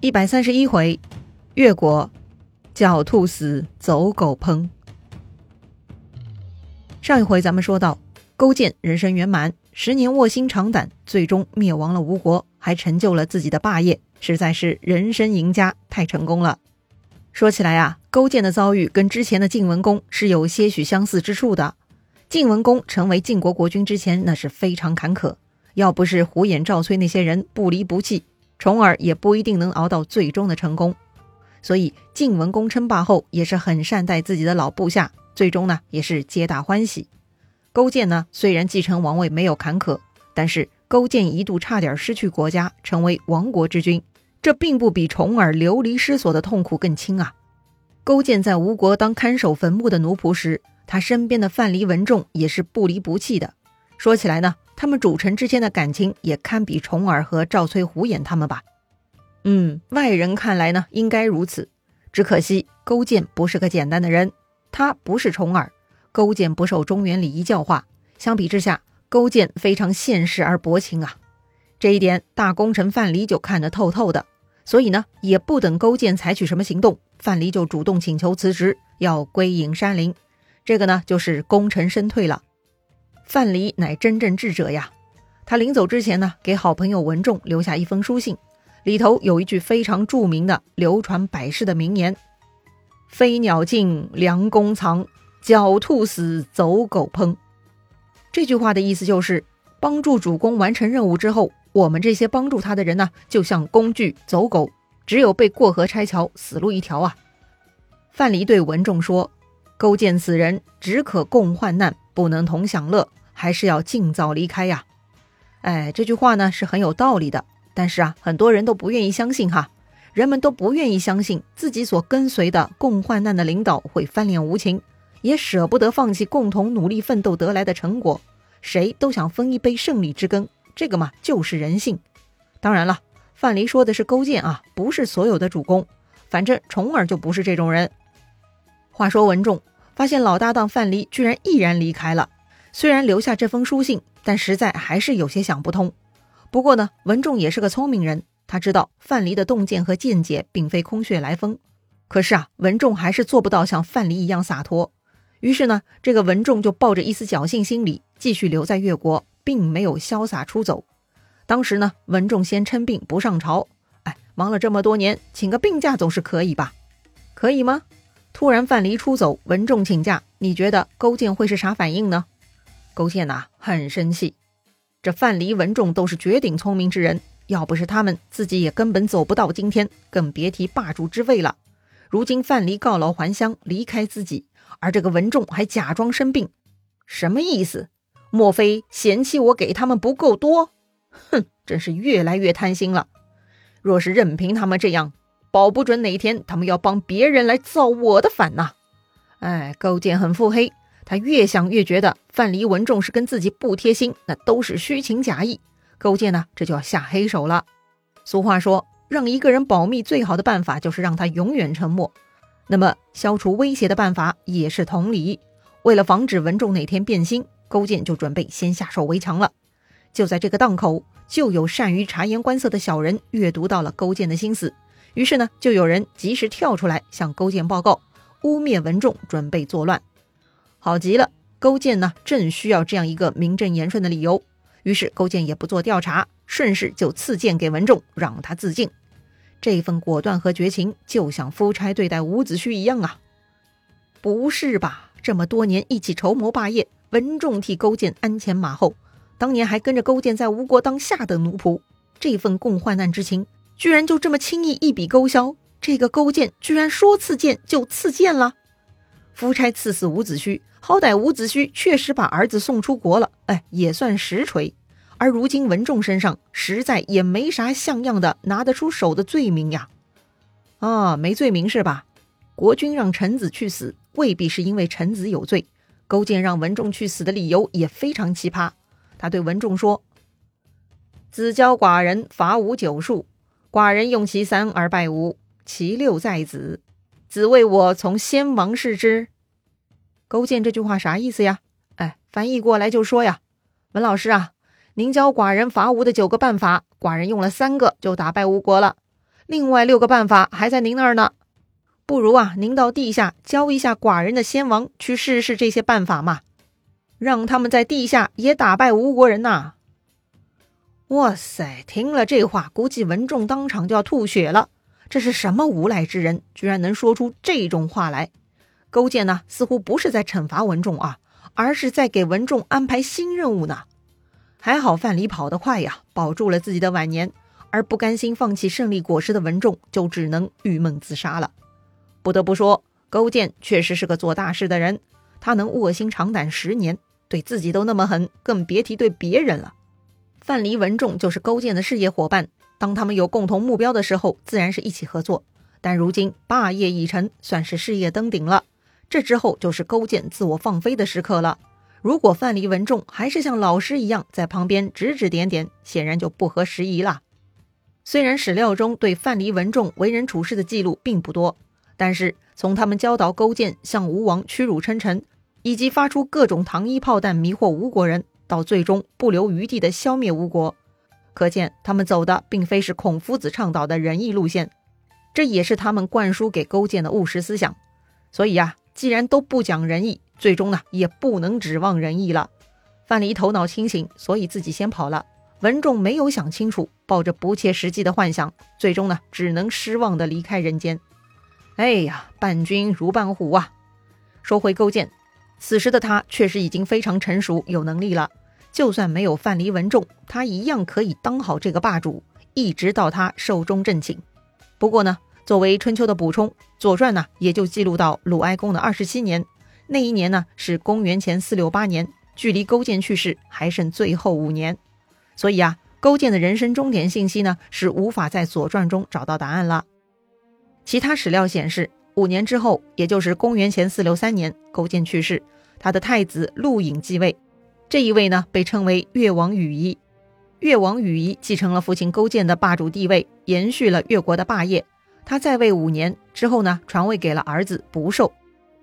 一百三十一回，越国狡兔死，走狗烹。上一回咱们说到，勾践人生圆满，十年卧薪尝胆，最终灭亡了吴国，还成就了自己的霸业，实在是人生赢家，太成功了。说起来啊，勾践的遭遇跟之前的晋文公是有些许相似之处的。晋文公成为晋国国君之前，那是非常坎坷，要不是胡衍赵崔那些人不离不弃。重耳也不一定能熬到最终的成功，所以晋文公称霸后也是很善待自己的老部下，最终呢也是皆大欢喜。勾践呢虽然继承王位没有坎坷，但是勾践一度差点失去国家，成为亡国之君，这并不比重耳流离失所的痛苦更轻啊。勾践在吴国当看守坟墓的奴仆时，他身边的范蠡、文仲也是不离不弃的。说起来呢。他们主臣之间的感情也堪比重耳和赵崔、胡衍他们吧？嗯，外人看来呢，应该如此。只可惜勾践不是个简单的人，他不是重耳，勾践不受中原礼仪教化。相比之下，勾践非常现实而薄情啊。这一点大功臣范蠡就看得透透的，所以呢，也不等勾践采取什么行动，范蠡就主动请求辞职，要归隐山林。这个呢，就是功成身退了。范蠡乃真正智者呀！他临走之前呢，给好朋友文仲留下一封书信，里头有一句非常著名的、流传百世的名言：“飞鸟尽，良弓藏；狡兔死，走狗烹。”这句话的意思就是，帮助主公完成任务之后，我们这些帮助他的人呢，就像工具走狗，只有被过河拆桥，死路一条啊！范蠡对文仲说：“勾践此人，只可共患难，不能同享乐。”还是要尽早离开呀！哎，这句话呢是很有道理的，但是啊，很多人都不愿意相信哈。人们都不愿意相信自己所跟随的共患难的领导会翻脸无情，也舍不得放弃共同努力奋斗得来的成果。谁都想分一杯胜利之羹，这个嘛就是人性。当然了，范蠡说的是勾践啊，不是所有的主公。反正重耳就不是这种人。话说文仲发现老搭档范蠡居然毅然离开了。虽然留下这封书信，但实在还是有些想不通。不过呢，文仲也是个聪明人，他知道范蠡的洞见和见解并非空穴来风。可是啊，文仲还是做不到像范蠡一样洒脱。于是呢，这个文仲就抱着一丝侥幸心理，继续留在越国，并没有潇洒出走。当时呢，文仲先称病不上朝，哎，忙了这么多年，请个病假总是可以吧？可以吗？突然范蠡出走，文仲请假，你觉得勾践会是啥反应呢？勾践呐，很生气。这范蠡、文仲都是绝顶聪明之人，要不是他们，自己也根本走不到今天，更别提霸主之位了。如今范蠡告老还乡，离开自己，而这个文仲还假装生病，什么意思？莫非嫌弃我给他们不够多？哼，真是越来越贪心了。若是任凭他们这样，保不准哪天他们要帮别人来造我的反呐！哎，勾践很腹黑。他越想越觉得范蠡、文仲是跟自己不贴心，那都是虚情假意。勾践呢，这就要下黑手了。俗话说，让一个人保密最好的办法就是让他永远沉默。那么，消除威胁的办法也是同理。为了防止文仲哪天变心，勾践就准备先下手为强了。就在这个档口，就有善于察言观色的小人阅读到了勾践的心思，于是呢，就有人及时跳出来向勾践报告，污蔑文仲，准备作乱。好极了，勾践呢正需要这样一个名正言顺的理由，于是勾践也不做调查，顺势就赐剑给文仲，让他自尽。这份果断和绝情，就像夫差对待伍子胥一样啊！不是吧？这么多年一起筹谋霸业，文仲替勾践鞍前马后，当年还跟着勾践在吴国当下等奴仆，这份共患难之情，居然就这么轻易一笔勾销？这个勾践居然说赐剑就赐剑了？夫差赐死伍子胥，好歹伍子胥确实把儿子送出国了，哎，也算实锤。而如今文仲身上实在也没啥像样的拿得出手的罪名呀。啊，没罪名是吧？国君让臣子去死，未必是因为臣子有罪。勾践让文仲去死的理由也非常奇葩。他对文仲说：“子教寡人伐吴九术，寡人用其三而败吴，其六在子。”子为我从先王视之。勾践这句话啥意思呀？哎，翻译过来就说呀，文老师啊，您教寡人伐吴的九个办法，寡人用了三个就打败吴国了，另外六个办法还在您那儿呢。不如啊，您到地下教一下寡人的先王去试试这些办法嘛，让他们在地下也打败吴国人呐！哇塞，听了这话，估计文仲当场就要吐血了。这是什么无赖之人，居然能说出这种话来？勾践呢，似乎不是在惩罚文仲啊，而是在给文仲安排新任务呢。还好范蠡跑得快呀，保住了自己的晚年，而不甘心放弃胜利果实的文仲就只能郁闷自杀了。不得不说，勾践确实是个做大事的人，他能卧薪尝胆十年，对自己都那么狠，更别提对别人了。范蠡、文仲就是勾践的事业伙伴，当他们有共同目标的时候，自然是一起合作。但如今霸业已成，算是事业登顶了。这之后就是勾践自我放飞的时刻了。如果范蠡、文仲还是像老师一样在旁边指指点点，显然就不合时宜了。虽然史料中对范蠡、文仲为人处事的记录并不多，但是从他们教导勾践向吴王屈辱称臣，以及发出各种糖衣炮弹迷惑吴国人，到最终不留余地的消灭吴国，可见他们走的并非是孔夫子倡导的仁义路线，这也是他们灌输给勾践的务实思想。所以呀。既然都不讲仁义，最终呢也不能指望仁义了。范蠡头脑清醒，所以自己先跑了。文仲没有想清楚，抱着不切实际的幻想，最终呢只能失望的离开人间。哎呀，伴君如伴虎啊！说回勾践，此时的他确实已经非常成熟，有能力了。就算没有范蠡、文仲，他一样可以当好这个霸主，一直到他寿终正寝。不过呢。作为春秋的补充，《左传》呢也就记录到鲁哀公的二十七年，那一年呢是公元前四六八年，距离勾践去世还剩最后五年，所以啊，勾践的人生终点信息呢是无法在《左传》中找到答案了。其他史料显示，五年之后，也就是公元前四六三年，勾践去世，他的太子陆隐继位，这一位呢被称为越王羽夷，越王羽夷继承了父亲勾践的霸主地位，延续了越国的霸业。他在位五年之后呢，传位给了儿子不寿。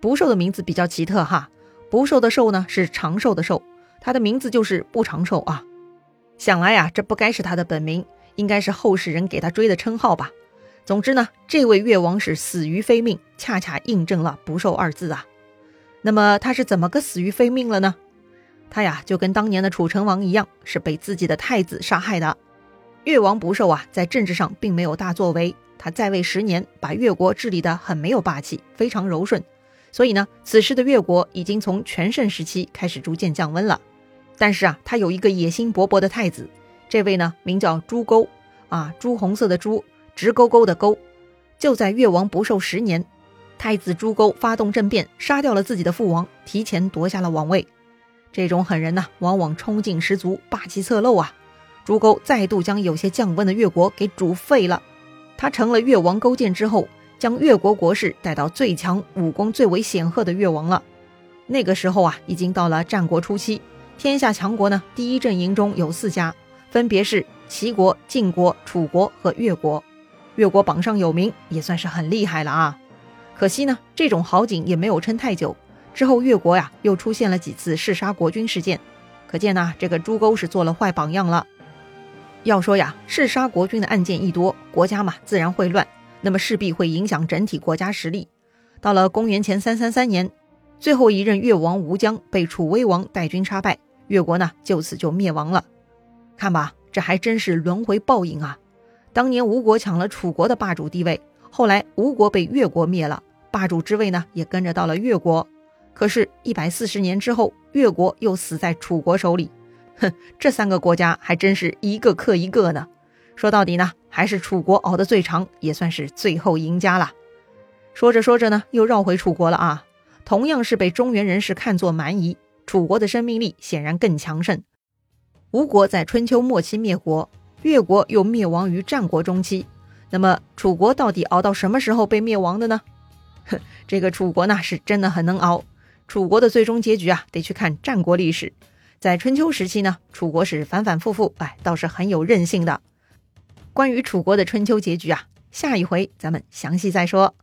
不寿的名字比较奇特哈，不寿的寿呢是长寿的寿，他的名字就是不长寿啊。想来呀，这不该是他的本名，应该是后世人给他追的称号吧。总之呢，这位越王是死于非命，恰恰印证了不寿二字啊。那么他是怎么个死于非命了呢？他呀就跟当年的楚成王一样，是被自己的太子杀害的。越王不寿啊，在政治上并没有大作为。他在位十年，把越国治理得很没有霸气，非常柔顺。所以呢，此时的越国已经从全盛时期开始逐渐降温了。但是啊，他有一个野心勃勃的太子，这位呢名叫朱勾，啊，朱红色的朱，直勾勾的勾。就在越王不寿十年，太子朱勾发动政变，杀掉了自己的父王，提前夺下了王位。这种狠人呢，往往冲劲十足，霸气侧漏啊。朱勾再度将有些降温的越国给煮沸了。他成了越王勾践之后，将越国国势带到最强、武功最为显赫的越王了。那个时候啊，已经到了战国初期，天下强国呢，第一阵营中有四家，分别是齐国、晋国、楚国和越国。越国榜上有名，也算是很厉害了啊。可惜呢，这种好景也没有撑太久。之后越国呀，又出现了几次弑杀国君事件，可见呢，这个朱勾是做了坏榜样了。要说呀，弑杀国君的案件一多，国家嘛自然会乱，那么势必会影响整体国家实力。到了公元前三三三年，最后一任越王吴江被楚威王带军杀败，越国呢就此就灭亡了。看吧，这还真是轮回报应啊！当年吴国抢了楚国的霸主地位，后来吴国被越国灭了，霸主之位呢也跟着到了越国。可是，一百四十年之后，越国又死在楚国手里。哼，这三个国家还真是一个克一个呢。说到底呢，还是楚国熬得最长，也算是最后赢家了。说着说着呢，又绕回楚国了啊。同样是被中原人士看作蛮夷，楚国的生命力显然更强盛。吴国在春秋末期灭国，越国又灭亡于战国中期。那么楚国到底熬到什么时候被灭亡的呢？哼，这个楚国呢是真的很能熬。楚国的最终结局啊，得去看战国历史。在春秋时期呢，楚国是反反复复，哎，倒是很有韧性的。关于楚国的春秋结局啊，下一回咱们详细再说。